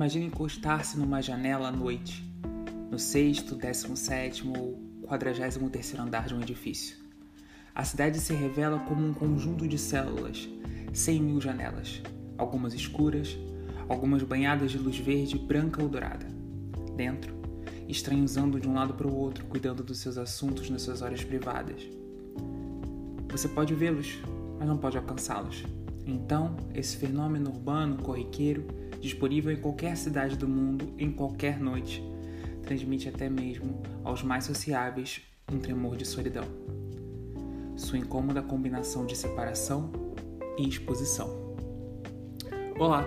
Imagine encostar-se numa janela à noite, no sexto, décimo sétimo ou quadragésimo terceiro andar de um edifício. A cidade se revela como um conjunto de células, cem mil janelas, algumas escuras, algumas banhadas de luz verde, branca ou dourada. Dentro, estranhos andam de um lado para o outro, cuidando dos seus assuntos nas suas horas privadas. Você pode vê-los, mas não pode alcançá-los. Então, esse fenômeno urbano, corriqueiro, disponível em qualquer cidade do mundo, em qualquer noite, transmite até mesmo aos mais sociáveis um tremor de solidão. Sua incômoda combinação de separação e exposição. Olá,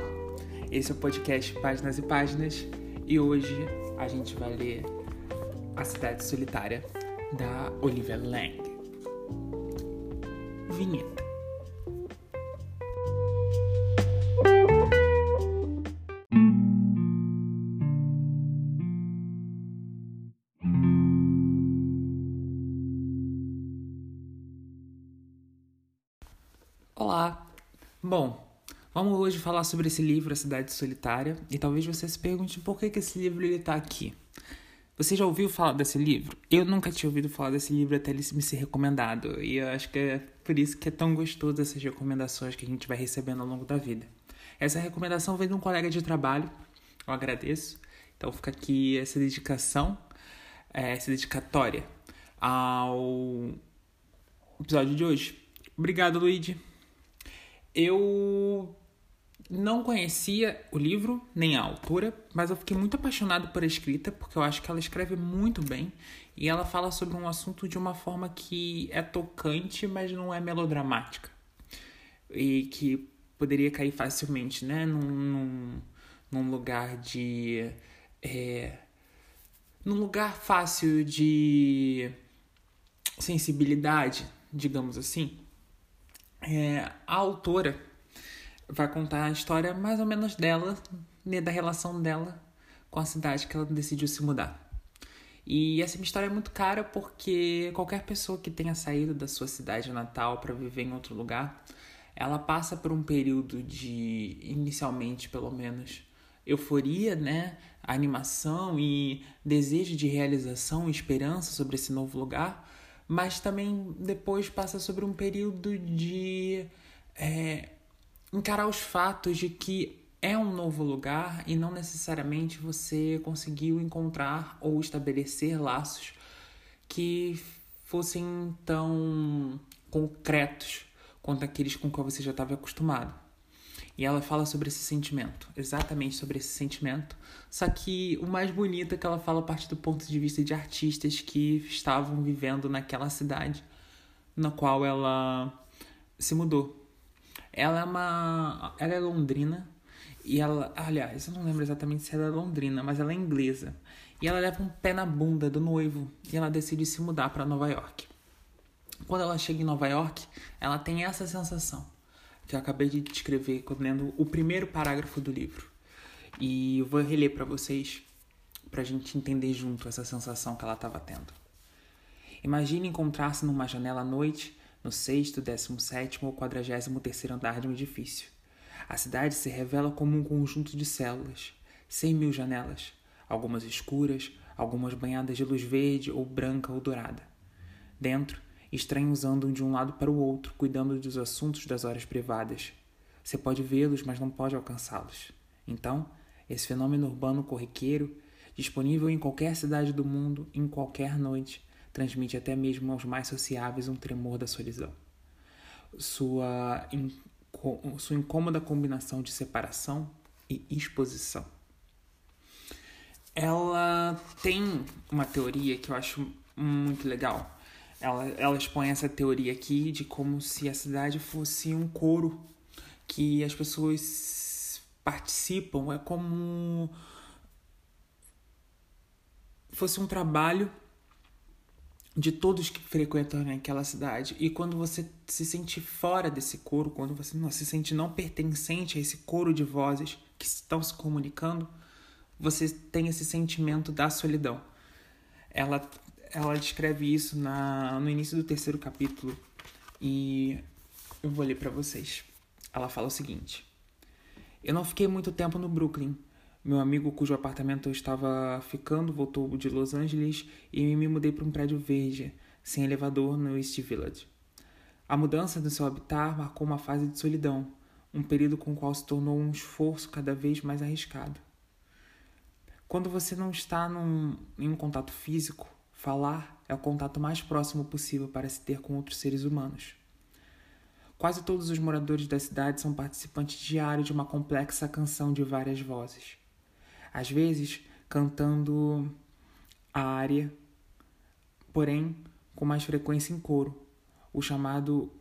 esse é o podcast Páginas e Páginas e hoje a gente vai ler A Cidade Solitária da Olivia Lang. Vinheta. Falar sobre esse livro, A Cidade Solitária, e talvez você se pergunte por que, que esse livro está aqui. Você já ouviu falar desse livro? Eu nunca tinha ouvido falar desse livro até ele me ser recomendado, e eu acho que é por isso que é tão gostoso essas recomendações que a gente vai recebendo ao longo da vida. Essa recomendação vem de um colega de trabalho, eu agradeço. Então fica aqui essa dedicação, é, essa dedicatória ao episódio de hoje. Obrigado, Luigi. Eu não conhecia o livro nem a autora, mas eu fiquei muito apaixonado por a escrita, porque eu acho que ela escreve muito bem e ela fala sobre um assunto de uma forma que é tocante, mas não é melodramática. E que poderia cair facilmente, né? Num, num, num lugar de. É, num lugar fácil de sensibilidade, digamos assim. É, a autora vai contar a história mais ou menos dela, né, da relação dela com a cidade que ela decidiu se mudar. E essa história é muito cara porque qualquer pessoa que tenha saído da sua cidade natal para viver em outro lugar, ela passa por um período de, inicialmente pelo menos, euforia, né? animação e desejo de realização esperança sobre esse novo lugar, mas também depois passa sobre um período de é, encarar os fatos de que é um novo lugar e não necessariamente você conseguiu encontrar ou estabelecer laços que fossem tão concretos quanto aqueles com que você já estava acostumado. E ela fala sobre esse sentimento, exatamente sobre esse sentimento. Só que o mais bonito é que ela fala a partir do ponto de vista de artistas que estavam vivendo naquela cidade na qual ela se mudou. Ela é uma. Ela é londrina. E ela. Aliás, eu não lembro exatamente se ela é londrina, mas ela é inglesa. E ela leva um pé na bunda do noivo. E ela decide se mudar para Nova York. Quando ela chega em Nova York, ela tem essa sensação que eu acabei de descrever lendo o primeiro parágrafo do livro. E eu vou reler para vocês, para a gente entender junto essa sensação que ela estava tendo. Imagine encontrar-se numa janela à noite no sexto, décimo sétimo ou quadragésimo terceiro andar de um edifício. A cidade se revela como um conjunto de células, cem mil janelas, algumas escuras, algumas banhadas de luz verde ou branca ou dourada. Dentro, estranhos andam de um lado para o outro, cuidando dos assuntos das horas privadas. Você pode vê-los, mas não pode alcançá-los. Então, esse fenômeno urbano corriqueiro, disponível em qualquer cidade do mundo, em qualquer noite, transmite até mesmo aos mais sociáveis um tremor da solidão. Sua, sua incômoda combinação de separação e exposição. Ela tem uma teoria que eu acho muito legal. Ela, ela expõe essa teoria aqui de como se a cidade fosse um coro que as pessoas participam, é como fosse um trabalho de todos que frequentam aquela cidade. E quando você se sente fora desse coro, quando você não se sente não pertencente a esse coro de vozes que estão se comunicando, você tem esse sentimento da solidão. Ela, ela descreve isso na, no início do terceiro capítulo e eu vou ler para vocês. Ela fala o seguinte: Eu não fiquei muito tempo no Brooklyn. Meu amigo, cujo apartamento eu estava ficando, voltou de Los Angeles e me mudei para um prédio verde, sem elevador, no East Village. A mudança do seu habitat marcou uma fase de solidão, um período com o qual se tornou um esforço cada vez mais arriscado. Quando você não está num, em um contato físico, falar é o contato mais próximo possível para se ter com outros seres humanos. Quase todos os moradores da cidade são participantes diários de uma complexa canção de várias vozes às vezes cantando a área, porém com mais frequência em coro, o chamado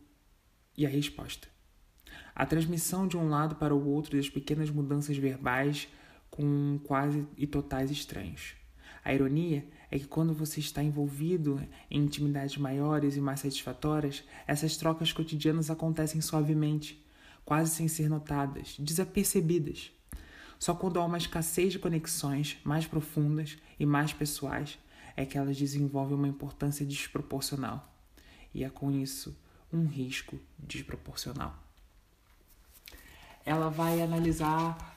e a resposta. A transmissão de um lado para o outro das pequenas mudanças verbais com quase e totais estranhos. A ironia é que quando você está envolvido em intimidades maiores e mais satisfatórias, essas trocas cotidianas acontecem suavemente, quase sem ser notadas, desapercebidas. Só quando há uma escassez de conexões mais profundas e mais pessoais é que elas desenvolvem uma importância desproporcional. E é com isso um risco desproporcional. Ela vai analisar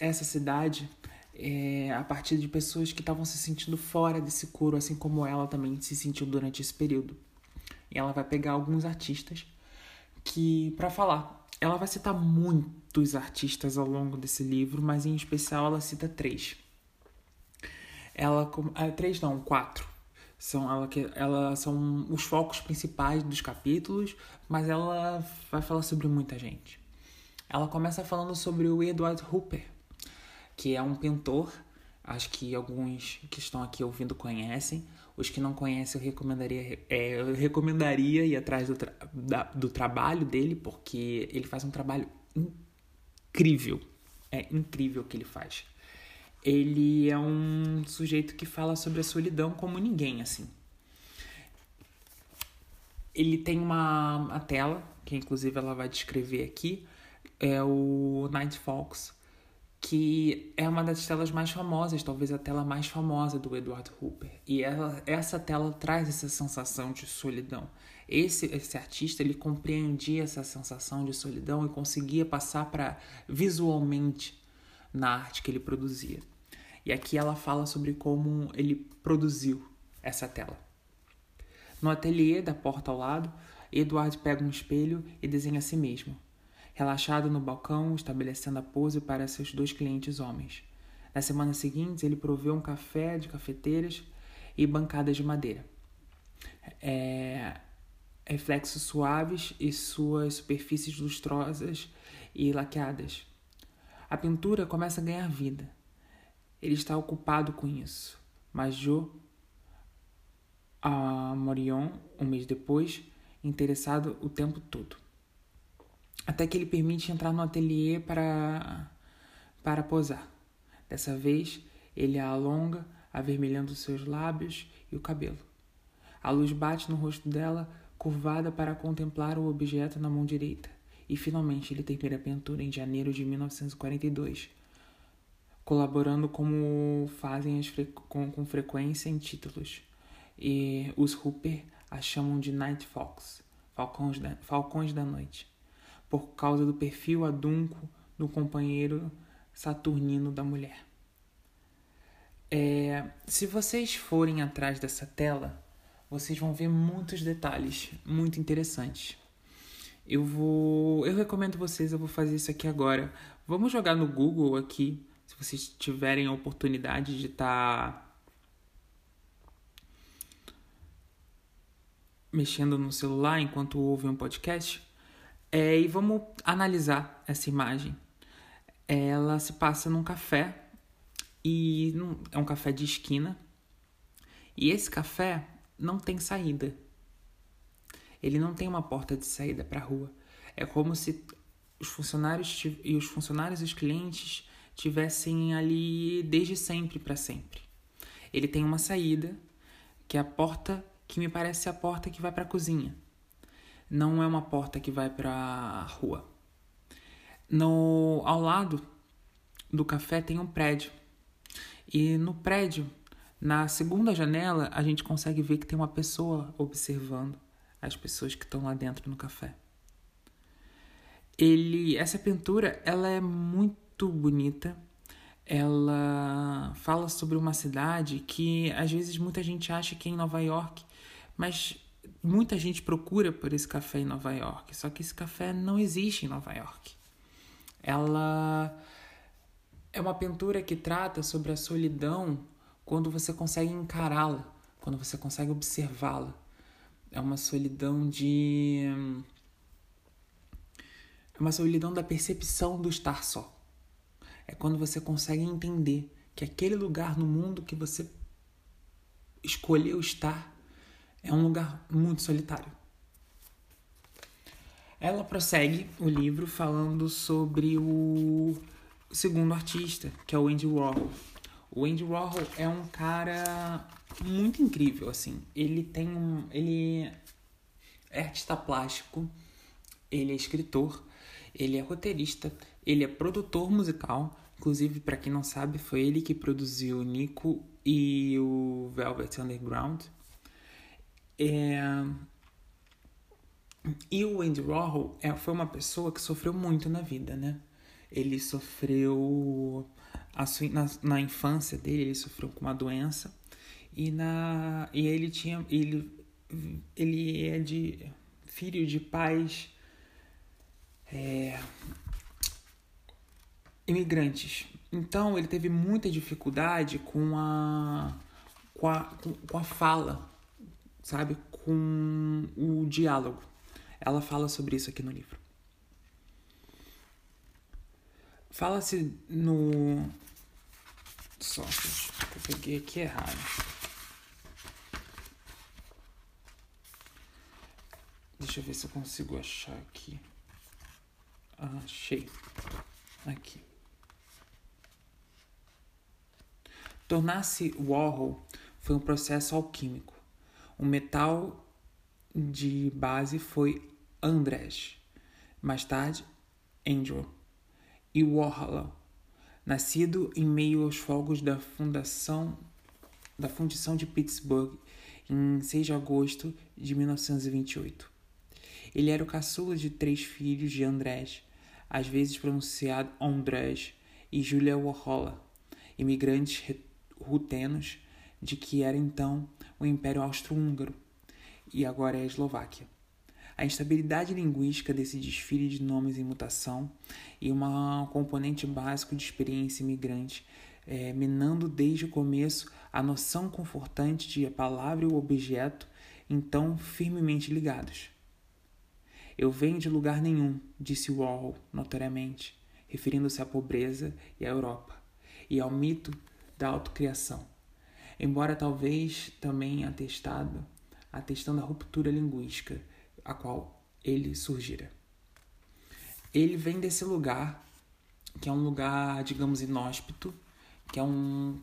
essa cidade é, a partir de pessoas que estavam se sentindo fora desse coro, assim como ela também se sentiu durante esse período. E ela vai pegar alguns artistas que para falar ela vai citar muitos artistas ao longo desse livro, mas em especial ela cita três. Ela é, três não, quatro. São ela que ela são os focos principais dos capítulos, mas ela vai falar sobre muita gente. Ela começa falando sobre o Edward Hooper, que é um pintor, acho que alguns que estão aqui ouvindo conhecem. Os que não conhecem, eu recomendaria, é, eu recomendaria ir atrás do, tra da, do trabalho dele, porque ele faz um trabalho incrível. É incrível o que ele faz. Ele é um sujeito que fala sobre a solidão como ninguém, assim. Ele tem uma, uma tela, que inclusive ela vai descrever aqui, é o Night Fox, que é uma das telas mais famosas, talvez a tela mais famosa do Edward Hooper. E ela, essa tela traz essa sensação de solidão. Esse, esse artista ele compreendia essa sensação de solidão e conseguia passar para visualmente na arte que ele produzia. E aqui ela fala sobre como ele produziu essa tela. No ateliê da porta ao lado, Edward pega um espelho e desenha a si mesmo relaxado no balcão, estabelecendo a pose para seus dois clientes homens. Na semana seguinte, ele proveu um café de cafeteiras e bancadas de madeira. É, reflexos suaves e suas superfícies lustrosas e laqueadas. A pintura começa a ganhar vida. Ele está ocupado com isso. Mas Joe, a Morion, um mês depois, interessado o tempo todo até que ele permite entrar no ateliê para, para posar. Dessa vez, ele a alonga, avermelhando seus lábios e o cabelo. A luz bate no rosto dela, curvada para contemplar o objeto na mão direita. E finalmente ele termina a pintura em janeiro de 1942, colaborando como fazem fre com, com frequência em títulos. E os Hooper a chamam de Night Fox, Falcões da, Falcões da Noite por causa do perfil adunco do companheiro saturnino da mulher. É, se vocês forem atrás dessa tela, vocês vão ver muitos detalhes muito interessantes. Eu vou, eu recomendo vocês, eu vou fazer isso aqui agora. Vamos jogar no Google aqui, se vocês tiverem a oportunidade de estar tá mexendo no celular enquanto ouvem um podcast. É, e vamos analisar essa imagem. Ela se passa num café e é um café de esquina. E esse café não tem saída. Ele não tem uma porta de saída para a rua. É como se os funcionários e os funcionários e os clientes tivessem ali desde sempre para sempre. Ele tem uma saída, que é a porta que me parece a porta que vai para a cozinha não é uma porta que vai para a rua. No, ao lado do café tem um prédio. E no prédio, na segunda janela, a gente consegue ver que tem uma pessoa observando as pessoas que estão lá dentro no café. Ele, essa pintura, ela é muito bonita. ela fala sobre uma cidade que às vezes muita gente acha que é em Nova York, mas muita gente procura por esse café em Nova York, só que esse café não existe em Nova York. Ela é uma pintura que trata sobre a solidão quando você consegue encará-la, quando você consegue observá-la. É uma solidão de. É uma solidão da percepção do estar só. É quando você consegue entender que aquele lugar no mundo que você escolheu estar é um lugar muito solitário. Ela prossegue o livro falando sobre o segundo artista, que é o Andy Warhol. O Andy Warhol é um cara muito incrível, assim. Ele tem um, ele é artista plástico, ele é escritor, ele é roteirista, ele é produtor musical. Inclusive, para quem não sabe, foi ele que produziu Nico e o Velvet Underground. É... E o Andy Warhol é, foi uma pessoa que sofreu muito na vida, né? Ele sofreu sua, na, na infância dele, ele sofreu com uma doença e na e ele tinha ele ele é de filho de pais é, imigrantes. Então ele teve muita dificuldade com a com a, com a fala, sabe, com o diálogo. Ela fala sobre isso aqui no livro. Fala-se no. Só, eu peguei aqui errado. Deixa eu ver se eu consigo achar aqui. Ah, achei. Aqui. Tornar-se Warhol foi um processo alquímico. O metal de base foi Andrés. Mais tarde, Andrew e Warhol, nascido em meio aos fogos da fundação da fundição de Pittsburgh em 6 de agosto de 1928. Ele era o caçula de três filhos de Andrés, às vezes pronunciado Andrés, e Julia Warhol, imigrantes rutenos de que era então o Império Austro-Húngaro e agora é a Eslováquia. A instabilidade linguística desse desfile de nomes em mutação e um componente básico de experiência imigrante, é, minando desde o começo a noção confortante de a palavra e o objeto, então firmemente ligados. Eu venho de lugar nenhum, disse Warhol, notoriamente, referindo-se à pobreza e à Europa, e ao mito da autocriação, embora talvez também atestado, atestando a ruptura linguística a qual ele surgira. Ele vem desse lugar, que é um lugar, digamos, inóspito, que é um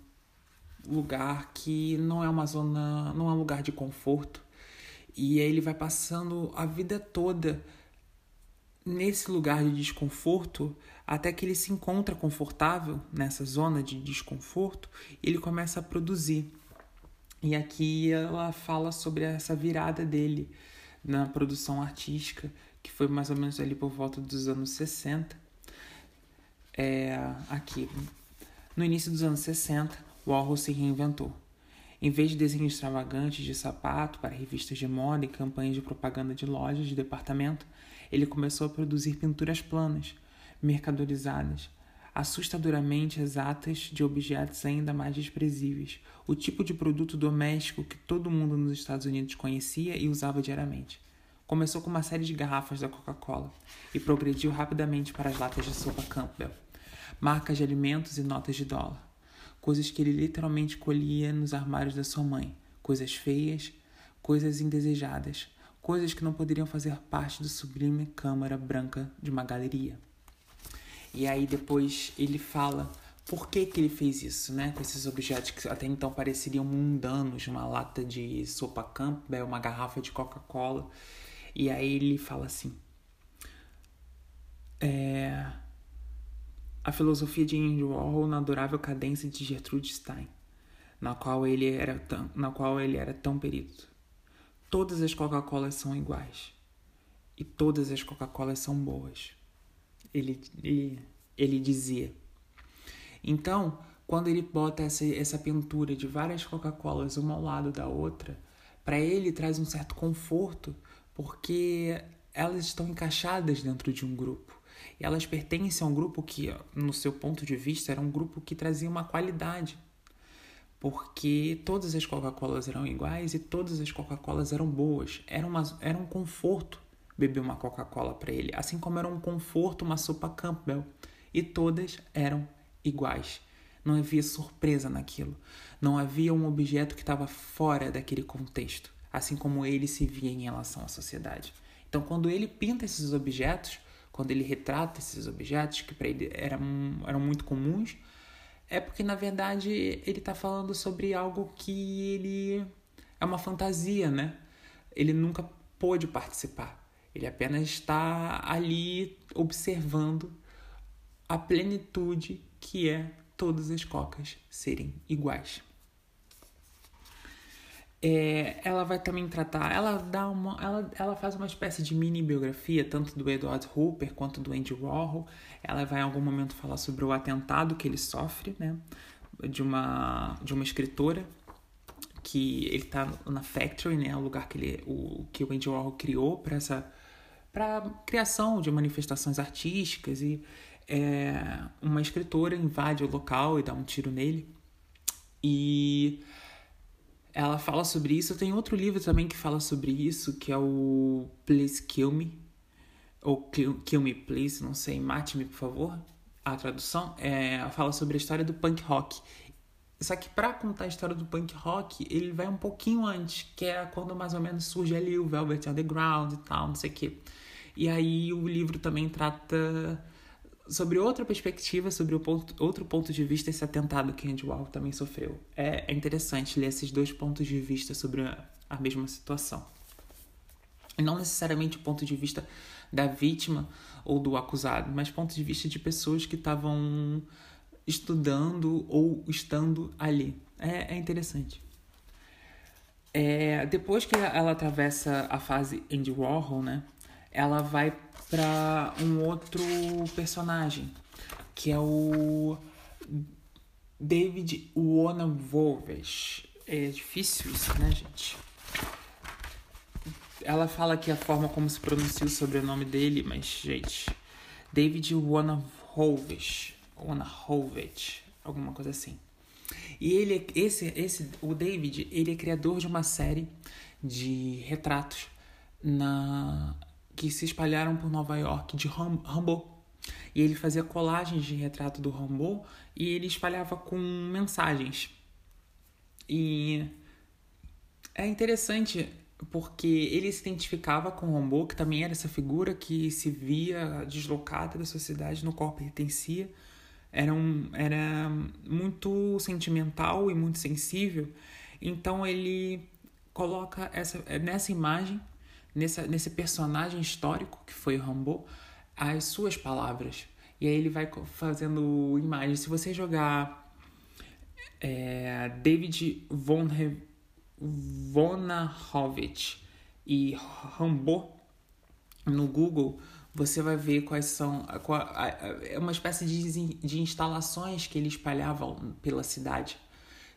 lugar que não é uma zona, não é um lugar de conforto. E ele vai passando a vida toda nesse lugar de desconforto até que ele se encontra confortável nessa zona de desconforto ele começa a produzir. E aqui ela fala sobre essa virada dele na produção artística, que foi mais ou menos ali por volta dos anos 60. É, aqui, no início dos anos 60, Warhol se reinventou. Em vez de desenhos extravagantes de sapato para revistas de moda e campanhas de propaganda de lojas de departamento, ele começou a produzir pinturas planas, mercadorizadas, assustadoramente exatas de objetos ainda mais desprezíveis, o tipo de produto doméstico que todo mundo nos Estados Unidos conhecia e usava diariamente. Começou com uma série de garrafas da Coca-Cola e progrediu rapidamente para as latas de sopa Campbell, marcas de alimentos e notas de dólar, coisas que ele literalmente colhia nos armários da sua mãe, coisas feias, coisas indesejadas, coisas que não poderiam fazer parte do sublime câmara branca de uma galeria. E aí depois ele fala por que, que ele fez isso, né? Com esses objetos que até então pareceriam mundanos, uma lata de sopa Campbell, uma garrafa de Coca-Cola. E aí ele fala assim: é, a filosofia de Andy Warhol na adorável cadência de Gertrude Stein, na qual ele era tão, na qual ele era tão perito. Todas as Coca-Colas são iguais e todas as Coca-Colas são boas ele, ele, ele dizia. Então, quando ele bota essa, essa pintura de várias Coca-Colas uma ao lado da outra, para ele traz um certo conforto, porque elas estão encaixadas dentro de um grupo. E elas pertencem a um grupo que, no seu ponto de vista, era um grupo que trazia uma qualidade. Porque todas as Coca-Colas eram iguais e todas as Coca-Colas eram boas. Era, uma, era um conforto beber uma Coca-Cola para ele, assim como era um conforto uma sopa Campbell. E todas eram iguais. Não havia surpresa naquilo. Não havia um objeto que estava fora daquele contexto, assim como ele se via em relação à sociedade. Então, quando ele pinta esses objetos, quando ele retrata esses objetos, que para ele eram, eram muito comuns, é porque na verdade ele está falando sobre algo que ele é uma fantasia, né? Ele nunca pôde participar. Ele apenas está ali observando a plenitude que é todas as cocas serem iguais. É, ela vai também tratar, ela dá uma, ela, ela faz uma espécie de mini biografia tanto do Edward Hooper quanto do Andy Warhol. Ela vai em algum momento falar sobre o atentado que ele sofre, né, de uma de uma escritora que ele está na Factory, né, o lugar que ele, o que o Andy Warhol criou para essa para criação de manifestações artísticas e é, uma escritora invade o local e dá um tiro nele. E ela fala sobre isso. Tem outro livro também que fala sobre isso, que é o Please Kill Me. Ou Kill Me Please, não sei, mate-me, por favor. A tradução é, fala sobre a história do punk rock. Só que para contar a história do punk rock, ele vai um pouquinho antes, que é quando mais ou menos surge ali o Velvet Underground e tal, não sei o quê. E aí o livro também trata sobre outra perspectiva, sobre ponto, outro ponto de vista, esse atentado que Andy Warhol também sofreu. É, é interessante ler esses dois pontos de vista sobre a, a mesma situação. E não necessariamente o ponto de vista da vítima ou do acusado, mas ponto de vista de pessoas que estavam estudando ou estando ali. É, é interessante. É, depois que ela atravessa a fase Andy Warhol, né, ela vai para um outro personagem, que é o David Wolves. É difícil isso, né, gente? Ela fala que a forma como se pronuncia o sobrenome dele, mas, gente, David Wolves, Wolves, alguma coisa assim. E ele, esse, esse, o David, ele é criador de uma série de retratos na que se espalharam por Nova York de Rambo. E ele fazia colagens de retrato do Rambo e ele espalhava com mensagens. E é interessante porque ele se identificava com o Rambo, que também era essa figura que se via deslocada da sociedade, no qual pertencia. Era, um, era muito sentimental e muito sensível. Então ele coloca essa, nessa imagem nessa, nesse personagem histórico que foi o Rambo as suas palavras. E aí ele vai fazendo imagens. Se você jogar é, David von Vonahovich e Rambo no Google, você vai ver quais são. É uma espécie de, de instalações que ele espalhava pela cidade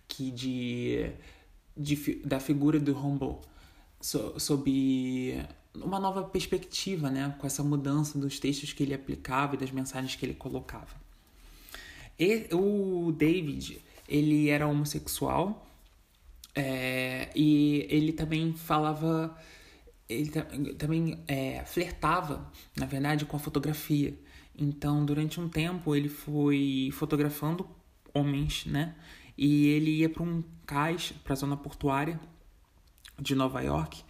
que de, de da figura do Rambo so, sob uma nova perspectiva, né? com essa mudança dos textos que ele aplicava e das mensagens que ele colocava. E, o David, ele era homossexual é, e ele também falava, ele também é, flertava, na verdade, com a fotografia. Então, durante um tempo, ele foi fotografando homens, né? E ele ia para um cais, para a zona portuária, de Nova York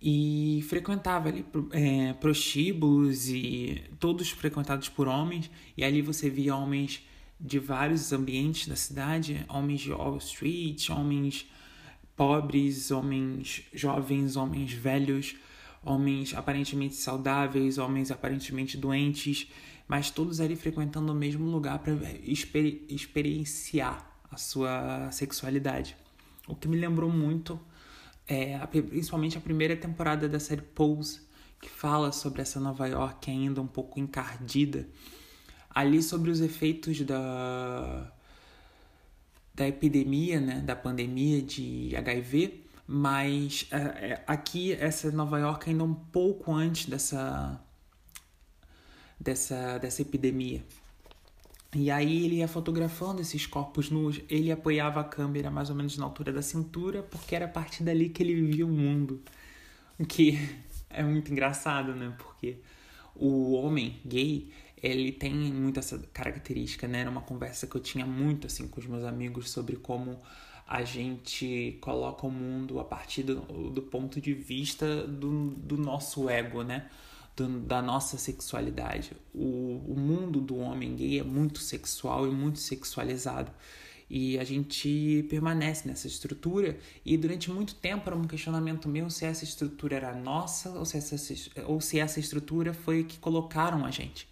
e frequentava ali é, prostíbulos e todos frequentados por homens e ali você via homens de vários ambientes da cidade, homens de Wall Street, homens pobres, homens jovens, homens velhos, homens aparentemente saudáveis, homens aparentemente doentes, mas todos ali frequentando o mesmo lugar para exper experienciar a sua sexualidade. O que me lembrou muito é, principalmente a primeira temporada da série Pose, que fala sobre essa Nova York ainda um pouco encardida ali sobre os efeitos da, da epidemia, né, da pandemia de HIV, mas é, é, aqui essa Nova York ainda um pouco antes dessa dessa dessa epidemia. E aí ele ia fotografando esses corpos nus, ele apoiava a câmera mais ou menos na altura da cintura, porque era a partir dali que ele vivia o mundo. O que é muito engraçado, né? Porque o homem gay, ele tem muito essa característica, né? Era uma conversa que eu tinha muito assim com os meus amigos sobre como a gente coloca o mundo a partir do, do ponto de vista do, do nosso ego, né? Do, da nossa sexualidade. O, o mundo do homem gay é muito sexual e muito sexualizado. E a gente permanece nessa estrutura. E durante muito tempo era um questionamento meu se essa estrutura era nossa ou se essa, ou se essa estrutura foi que colocaram a gente.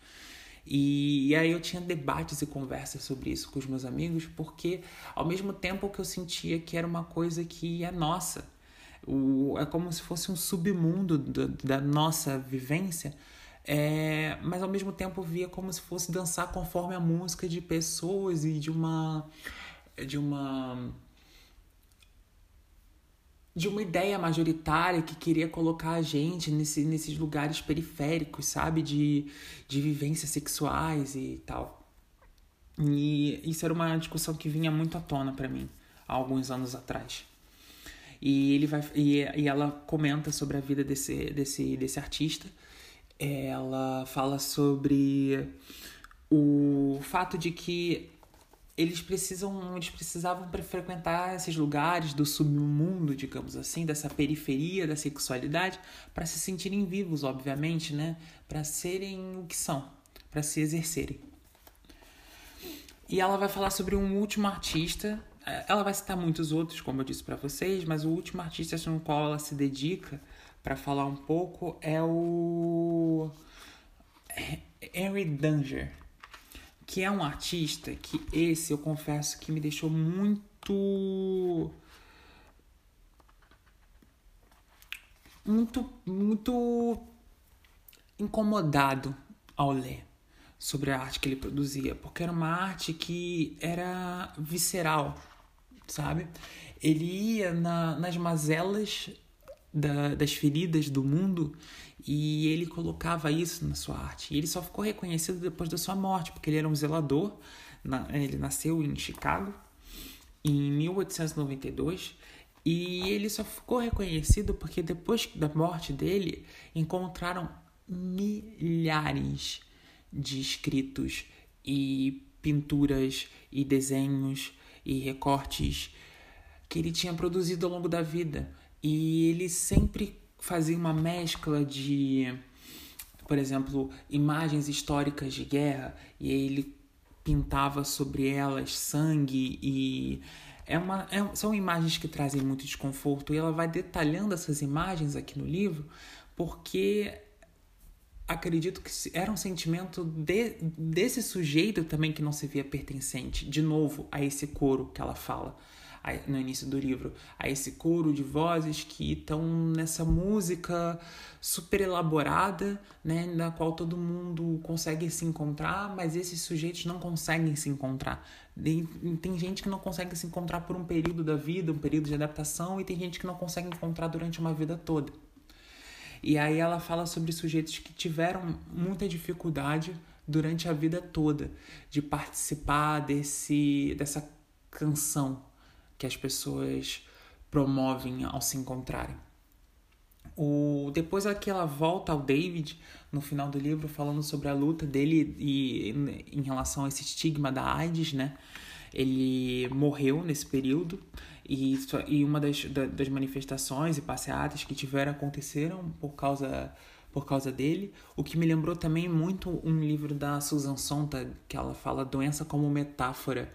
E, e, aí eu tinha debates e conversas sobre isso com os meus amigos, porque ao mesmo tempo que eu sentia que era uma coisa que é nossa, o, é como se fosse um submundo do, da nossa vivência, é, mas ao mesmo tempo via como se fosse dançar conforme a música de pessoas e de uma de uma de uma ideia majoritária que queria colocar a gente nesse, nesses lugares periféricos, sabe? De, de vivências sexuais e tal. E isso era uma discussão que vinha muito à tona para mim há alguns anos atrás. E ele vai e, e ela comenta sobre a vida desse desse desse artista. Ela fala sobre o fato de que eles precisam eles precisavam frequentar esses lugares do submundo, digamos assim, dessa periferia da sexualidade para se sentirem vivos, obviamente, né? Para serem o que são, para se exercerem. E ela vai falar sobre um último artista. Ela vai citar muitos outros, como eu disse para vocês, mas o último artista no qual ela se dedica para falar um pouco é o Henry Danger que é um artista que esse eu confesso que me deixou muito muito muito incomodado ao ler sobre a arte que ele produzia, porque era uma arte que era visceral, sabe? Ele ia na, nas mazelas da, das feridas do mundo e ele colocava isso na sua arte. E ele só ficou reconhecido depois da sua morte, porque ele era um zelador. ele nasceu em Chicago em 1892 e ele só ficou reconhecido porque depois da morte dele encontraram milhares de escritos e pinturas e desenhos e recortes que ele tinha produzido ao longo da vida. E ele sempre fazia uma mescla de, por exemplo, imagens históricas de guerra, e ele pintava sobre elas sangue e é uma, é, são imagens que trazem muito desconforto e ela vai detalhando essas imagens aqui no livro porque acredito que era um sentimento de, desse sujeito também que não se via pertencente de novo a esse coro que ela fala no início do livro, a esse coro de vozes que estão nessa música super elaborada, né, na qual todo mundo consegue se encontrar, mas esses sujeitos não conseguem se encontrar. Tem gente que não consegue se encontrar por um período da vida, um período de adaptação, e tem gente que não consegue encontrar durante uma vida toda. E aí ela fala sobre sujeitos que tiveram muita dificuldade durante a vida toda de participar desse dessa canção, que as pessoas promovem ao se encontrarem. O, depois aqui ela volta ao David no final do livro falando sobre a luta dele e em relação a esse estigma da AIDS, né? Ele morreu nesse período e, e uma das, das manifestações e passeatas que tiveram aconteceram por causa por causa dele. O que me lembrou também muito um livro da Susan Sontag que ela fala doença como metáfora,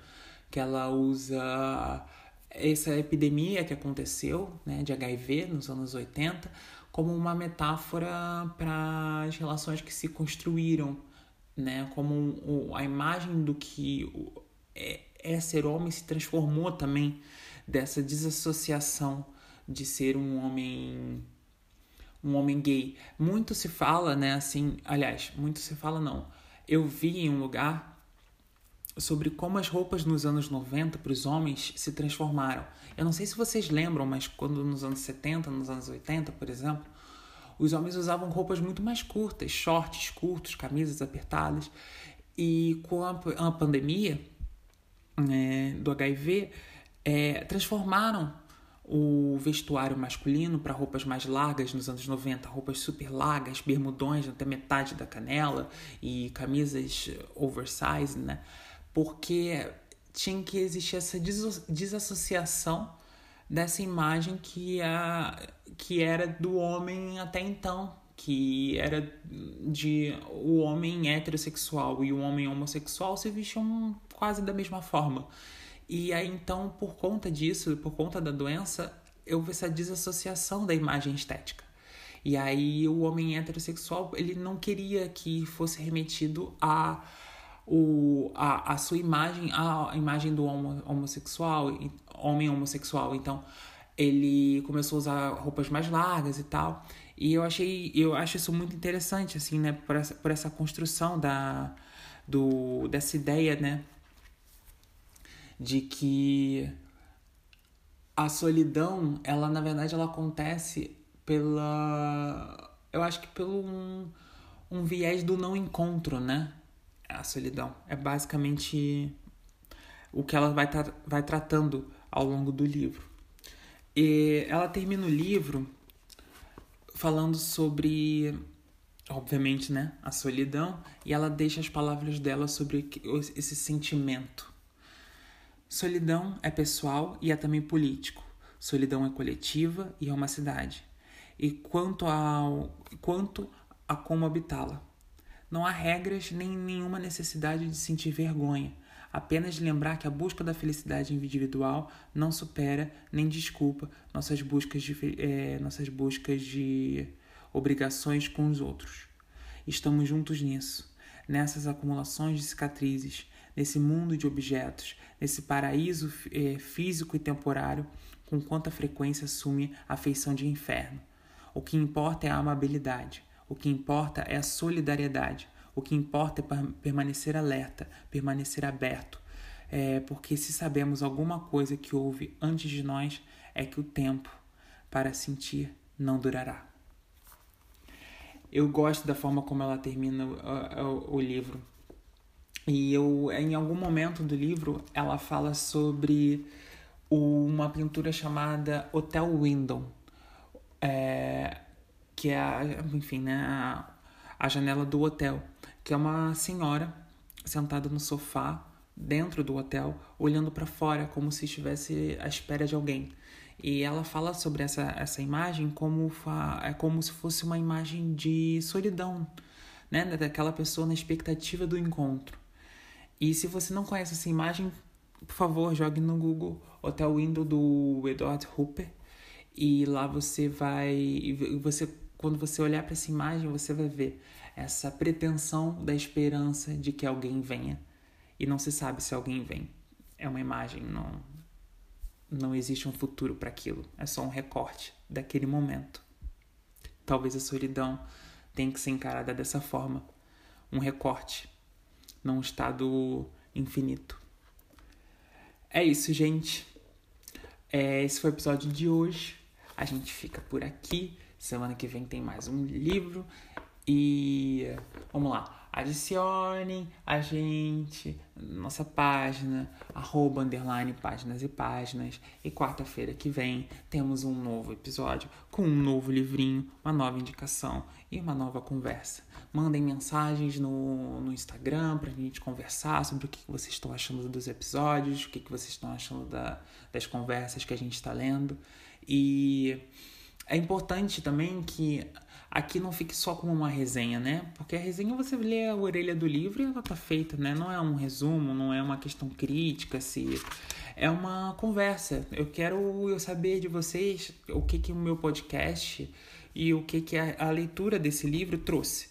que ela usa essa epidemia que aconteceu né, de HIV nos anos 80 como uma metáfora para as relações que se construíram, né, como a imagem do que é, é ser homem se transformou também dessa desassociação de ser um homem um homem gay. Muito se fala, né, assim, aliás, muito se fala não. eu vi em um lugar sobre como as roupas nos anos 90 para os homens se transformaram. Eu não sei se vocês lembram, mas quando nos anos 70, nos anos 80, por exemplo, os homens usavam roupas muito mais curtas, shorts curtos, camisas apertadas. E com a, a pandemia é, do HIV, é, transformaram o vestuário masculino para roupas mais largas nos anos 90, roupas super largas, bermudões até metade da canela e camisas oversize, né? Porque tinha que existir essa desassociação dessa imagem que, a, que era do homem até então, que era de o homem heterossexual e o homem homossexual se vestiam quase da mesma forma. E aí então, por conta disso, por conta da doença, vi essa desassociação da imagem estética. E aí o homem heterossexual, ele não queria que fosse remetido a o, a, a sua imagem, a imagem do homo, homossexual, homem homossexual. Então, ele começou a usar roupas mais largas e tal. E eu achei, eu acho isso muito interessante, assim, né, por essa, por essa construção da, do, dessa ideia, né, de que a solidão, ela na verdade ela acontece pela eu acho que pelo um, um viés do não encontro, né? A solidão é basicamente o que ela vai, tra vai tratando ao longo do livro. E ela termina o livro falando sobre, obviamente, né, a solidão, e ela deixa as palavras dela sobre esse sentimento Solidão é pessoal e é também político. Solidão é coletiva e é uma cidade. E quanto, ao, quanto a como habitá-la. Não há regras nem nenhuma necessidade de sentir vergonha, apenas lembrar que a busca da felicidade individual não supera nem desculpa nossas buscas de, é, nossas buscas de obrigações com os outros. Estamos juntos nisso, nessas acumulações de cicatrizes, nesse mundo de objetos, nesse paraíso é, físico e temporário, com quanta frequência assume a feição de inferno. O que importa é a amabilidade, o que importa é a solidariedade, o que importa é permanecer alerta, permanecer aberto, é, porque se sabemos alguma coisa que houve antes de nós, é que o tempo para sentir não durará. Eu gosto da forma como ela termina o, o, o livro. E eu, em algum momento do livro, ela fala sobre uma pintura chamada Hotel Window, é, que é, a, enfim, né, a, a janela do hotel, que é uma senhora sentada no sofá dentro do hotel, olhando para fora como se estivesse à espera de alguém. E ela fala sobre essa, essa imagem como, é como se fosse uma imagem de solidão, né? Daquela pessoa na expectativa do encontro. E se você não conhece essa imagem, por favor, jogue no Google Hotel Window do Edward Hooper e lá você vai você quando você olhar para essa imagem, você vai ver essa pretensão da esperança de que alguém venha e não se sabe se alguém vem. É uma imagem, não não existe um futuro para aquilo, é só um recorte daquele momento. Talvez a solidão tenha que ser encarada dessa forma, um recorte num estado infinito. É isso, gente. É, esse foi o episódio de hoje. A gente fica por aqui. Semana que vem tem mais um livro. E vamos lá. Adicione a gente, nossa página, arroba, underline, páginas e páginas. E quarta-feira que vem temos um novo episódio com um novo livrinho, uma nova indicação e uma nova conversa. Mandem mensagens no, no Instagram pra gente conversar sobre o que vocês estão achando dos episódios, o que vocês estão achando da, das conversas que a gente está lendo. E é importante também que aqui não fique só como uma resenha, né? Porque a resenha você lê a orelha do livro e ela tá feita, né? Não é um resumo, não é uma questão crítica, se é uma conversa. Eu quero eu saber de vocês o que que o meu podcast e o que que a, a leitura desse livro trouxe.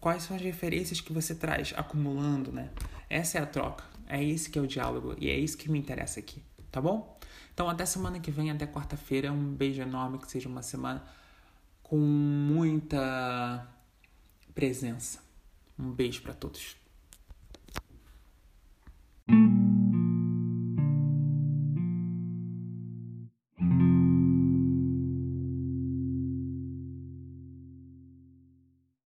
Quais são as referências que você traz acumulando, né? Essa é a troca. É esse que é o diálogo e é isso que me interessa aqui, tá bom? Então até semana que vem, até quarta-feira. Um beijo enorme, que seja uma semana com muita presença. Um beijo para todos.